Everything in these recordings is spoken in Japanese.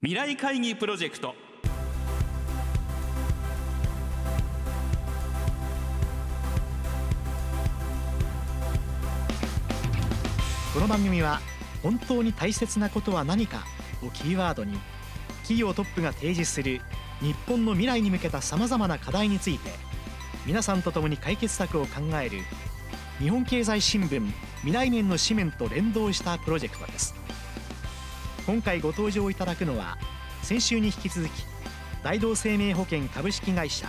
未来会議プロジェクト。この番組は本当に大切なことは何かをキーワードに企業トップが提示する日本の未来に向けたさまざまな課題について皆さんと共に解決策を考える日本経済新聞未来面の紙面と連動したプロジェクトです。今回ご登場いただくのは先週に引き続き大同生命保険株式会社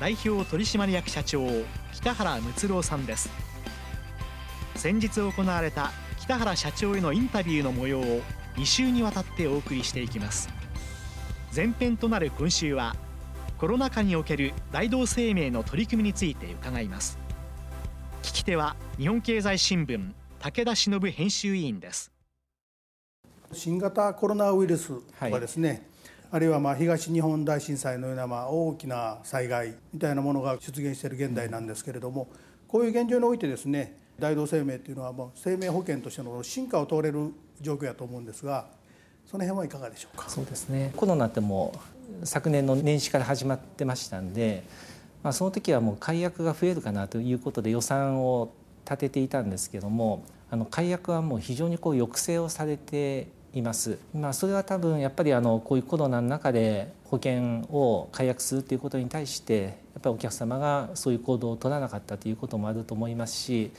代表取締役社長北原睦郎さんです。先日行われた北原社長へのインタビューの模様を2週にわたってお送りしていきます。前編となる今週はコロナ禍における大同生命の取り組みについて伺います。聞き手は日本経済新聞武田忍編集委員です。新型コロナウイルスとかですね、はい、あるいはまあ東日本大震災のようなまあ大きな災害みたいなものが出現している現代なんですけれどもこういう現状においてですね大同生命というのはもう生命保険としての進化を通れる状況やと思うんですがその辺はいかがでしょうか？そうですね。コロナってもう昨年の年始から始まってましたんで、まあ、その時はもう解約が増えるかなということで予算を立てていたんですけどもあの解約はもう非常にこう抑制をされています。まあ、それは多分やっぱりあのこういうコロナの中で保険を解約するということに対してやっぱりお客様がそういう行動を取らなかったということもあると思いますし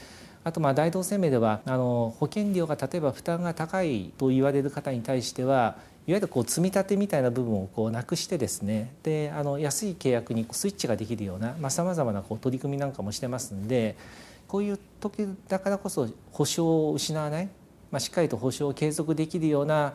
あとまあ大同生命ではあの保険料が例えば負担が高いと言われる方に対してはいわゆるこう積み立てみたいな部分をこうなくしてですねであの安い契約にスイッチができるようなさまざ、まなこう取り組みなんかもしてますんでこういう時だからこそ保証を失わないまあ、しっかりと保証を継続できるような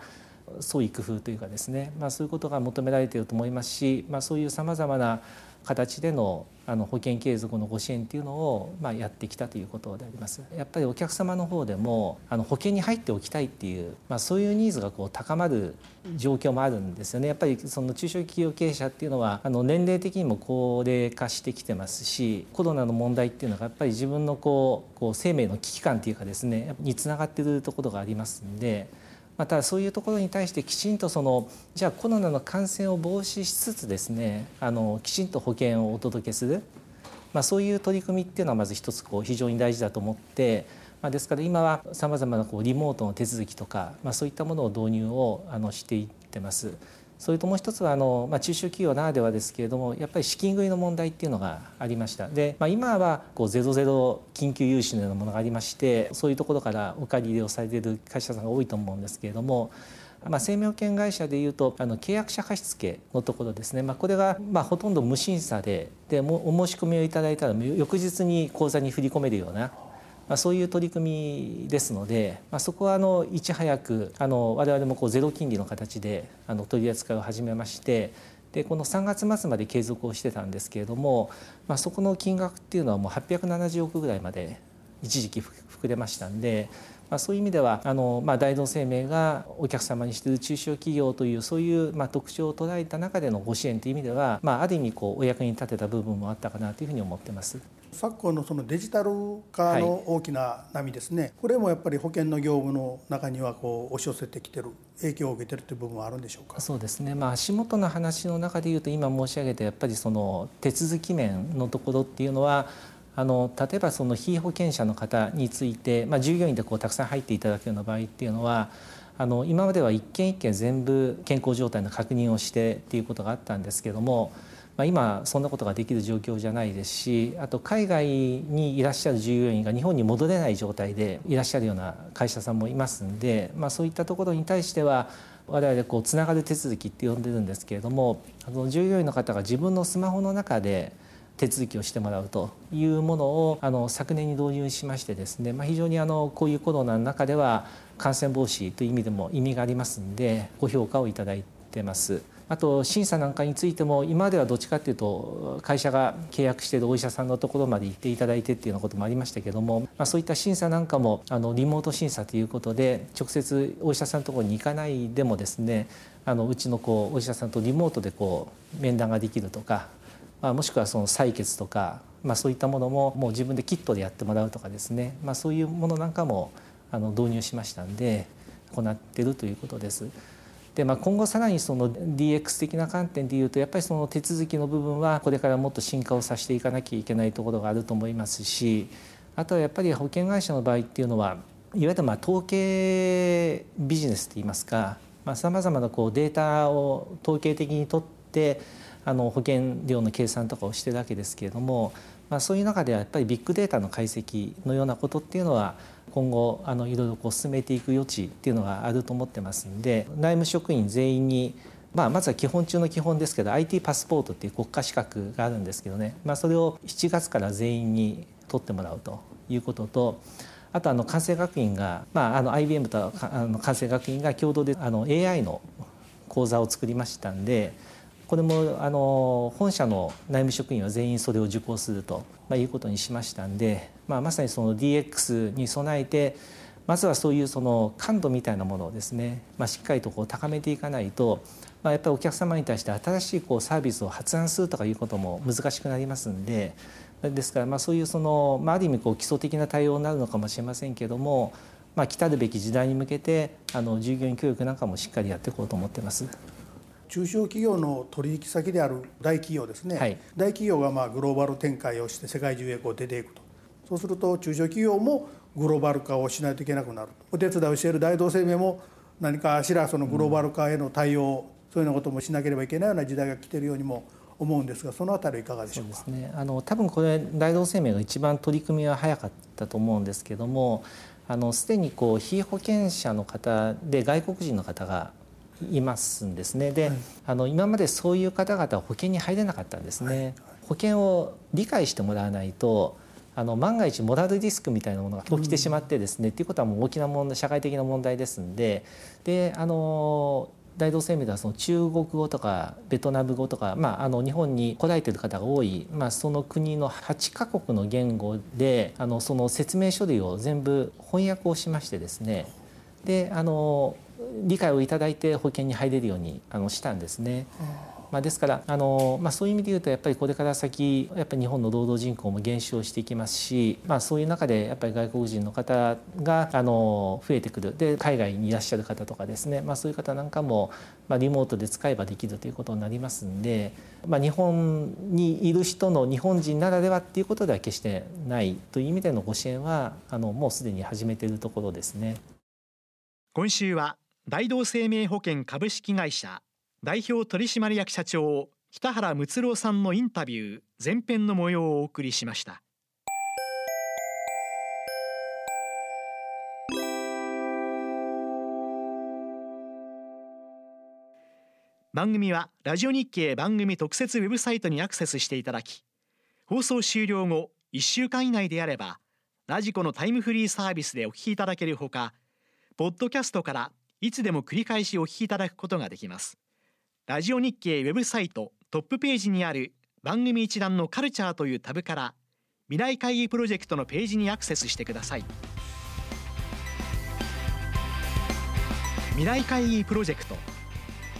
創意工夫というかですね、まあ、そういうことが求められていると思いますし、まあ、そういうさまざまな形でのあの保険継続のご支援っていうのをまあやってきたということであります。やっぱりお客様の方でもあの保険に入っておきたいっていう、まあ、そういうニーズがこう高まる状況もあるんですよね。やっぱりその中小企業経営者っていうのはあの年齢的にも高齢化してきてますしコロナの問題っていうのがやっぱり自分のこうこう生命の危機感っていうかですねにつながってるところがありますんで。またそういうところに対してきちんとそのじゃあコロナの感染を防止しつつですねあのきちんと保険をお届けする、まあ、そういう取り組みっていうのはまず一つこう非常に大事だと思って、まあ、ですから今はさまざまなこうリモートの手続きとか、まあ、そういったものを導入をあのしていってます。それともう一つはあの、まあ、中小企業ならではですけれどもやっぱり資金繰りの問題っていうのがありました。で、まあ、今はこうゼロゼロ緊急融資のようなものがありましてそういうところからお借り入れをされている会社さんが多いと思うんですけれどもまあ、生命保険会社でいうとあの契約者貸付のところですね、まあ、これがまあほとんど無審査ででお申し込みをいただいたら翌日に口座に振り込めるようなまあ、そういう取り組みですので、まあ、そこはあのいち早くあの我々もこうゼロ金利の形であの取り扱いを始めましてでこの3月末まで継続をしてたんですけれども、まあ、そこの金額っていうのはもう870億ぐらいまで一時期膨れましたんで、まあ、そういう意味ではあの、まあ、大同生命がお客様にしている中小企業というそういう、まあ、特徴を捉えた中でのご支援という意味では、まあ、ある意味こうお役に立てた部分もあったかなというふうに思ってます。昨今のそのデジタル化の大きな波ですね、はい、これもやっぱり保険の業務の中にはこう押し寄せてきてる影響を受けてるという部分はあるんでしょうか？そうですね、まあ、足元の話の中でいうと今申し上げたやっぱりその手続き面のところっていうのはあの例えばその非保険者の方について、まあ、従業員でこうたくさん入っていただくような場合っていうのはあの今までは一件一件全部健康状態の確認をしてっていうことがあったんですけどもまあ、今そんなことができる状況じゃないですしあと海外にいらっしゃる従業員が日本に戻れない状態でいらっしゃるような会社さんもいますんで、まあ、そういったところに対しては我々こうつながる手続きって呼んでるんですけれどもあの従業員の方が自分のスマホの中で手続きをしてもらうというものをあの昨年に導入しましてですね、まあ、非常にあのこういうコロナの中では感染防止という意味でも意味がありますんでご評価をいただいてます。あと審査なんかについても今まではどっちかっていうと会社が契約しているお医者さんのところまで行っていただいてっていうようなこともありましたけども、まあ、そういった審査なんかもあのリモート審査ということで直接お医者さんのところに行かないでもですねあのうちのこうお医者さんとリモートでこう面談ができるとか、まあ、もしくはその採血とか、まあ、そういったものももう自分でキットでやってもらうとかですね、まあ、そういうものなんかもあの導入しましたんで行ってるということです。でまあ、今後さらにその DX 的な観点でいうとやっぱりその手続きの部分はこれからもっと進化をさせていかなきゃいけないところがあると思いますしあとはやっぱり保険会社の場合っていうのはいわゆるまあ統計ビジネスといいますかさまざ、まなこうデータを統計的に取ってあの保険料の計算とかをしてるわけですけれども、まあ、そういう中ではやっぱりビッグデータの解析のようなことっていうのは今後あのいろいろこう進めていく余地っていうのがあると思ってますんで内務職員全員にまあ、まずは基本中の基本ですけど IT パスポートっていう国家資格があるんですけどね、まあ、それを7月から全員に取ってもらうということ。とあとあの関西学院が、まあ、あの IBM とあの関西学院が共同であの AI の講座を作りましたんでこれもあの本社の内務職員は全員それを受講すると、まあ、いうことにしましたんで、まあ、まさにその DX に備えてまずはそういうその感度みたいなものをですね、まあ、しっかりとこう高めていかないと、まあ、やっぱりお客様に対して新しいこうサービスを発案するとかいうことも難しくなりますんでですからまあそういうその、まあ、ある意味こう基礎的な対応になるのかもしれませんけども、まあ、来たるべき時代に向けてあの従業員教育なんかもしっかりやっていこうと思ってます。中小企業の取引先である大企業ですね、はい、大企業がまあグローバル展開をして世界中へこう出ていくと。そうすると中小企業もグローバル化をしないといけなくなる。お手伝いをしている大同生命も何かしらそのグローバル化への対応、うん、そういうようなこともしなければいけないような時代が来ているようにも思うんですがそのあたりいかがでしょうか？そうですね。あの多分これ大同生命が一番取り組みは早かったと思うんですけどもあのすでにこう被保険者の方で外国人の方がいますんですね。で、はい、あの今までそういう方々は保険に入れなかったんですね、はい、保険を理解してもらわないとあの万が一モラルリスクみたいなものが起きてしまってですね、うん、っていうことはもう大きな問題社会的な問題ですんでであの大同生命ではその中国語とかベトナム語とか、まあ、あの日本に来られてる方が多い、まあ、その国の8カ国の言語であのその説明書類を全部翻訳をしましてですねであの理解をいただいて保険に入れるようにあのしたんですね。まあ、ですからあの、まあ、そういう意味で言うとやっぱりこれから先やっぱり日本の労働人口も減少していきますし、まあ、そういう中でやっぱり外国人の方があの増えてくるで海外にいらっしゃる方とかですね、まあ、そういう方なんかも、まあ、リモートで使えばできるということになりますんで、まあ、日本にいる人の日本人ならではっていうことでは決してないという意味でのご支援はあのもうすでに始めているところですね。今週は大同生命保険株式会社代表取締役社長北原睦郎さんのインタビュー前編の模様をお送りしました。番組はラジオ日経番組特設ウェブサイトにアクセスしていただき放送終了後1週間以内であればラジコのタイムフリーサービスでお聞きいただけるほかポッドキャストからいつでも繰り返しお聞きいただくことができます。ラジオ日経ウェブサイトトップページにある番組一覧のカルチャーというタブから未来会議プロジェクトのページにアクセスしてください。未来会議プロジェクト。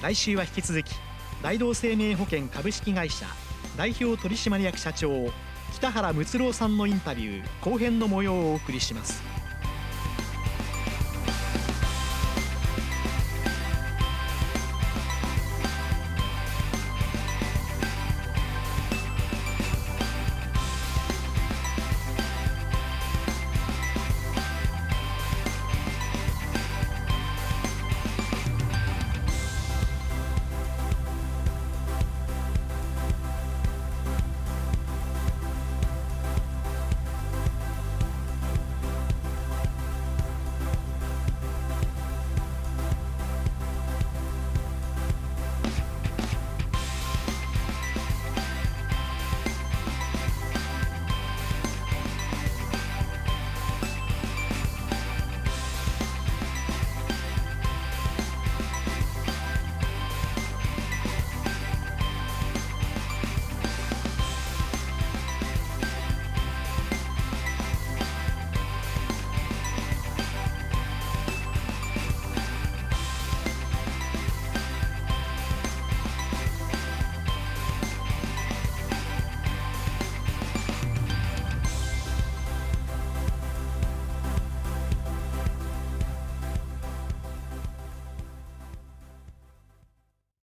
来週は引き続き大同生命保険株式会社代表取締役社長北原睦郎さんのインタビュー後編の模様をお送りします。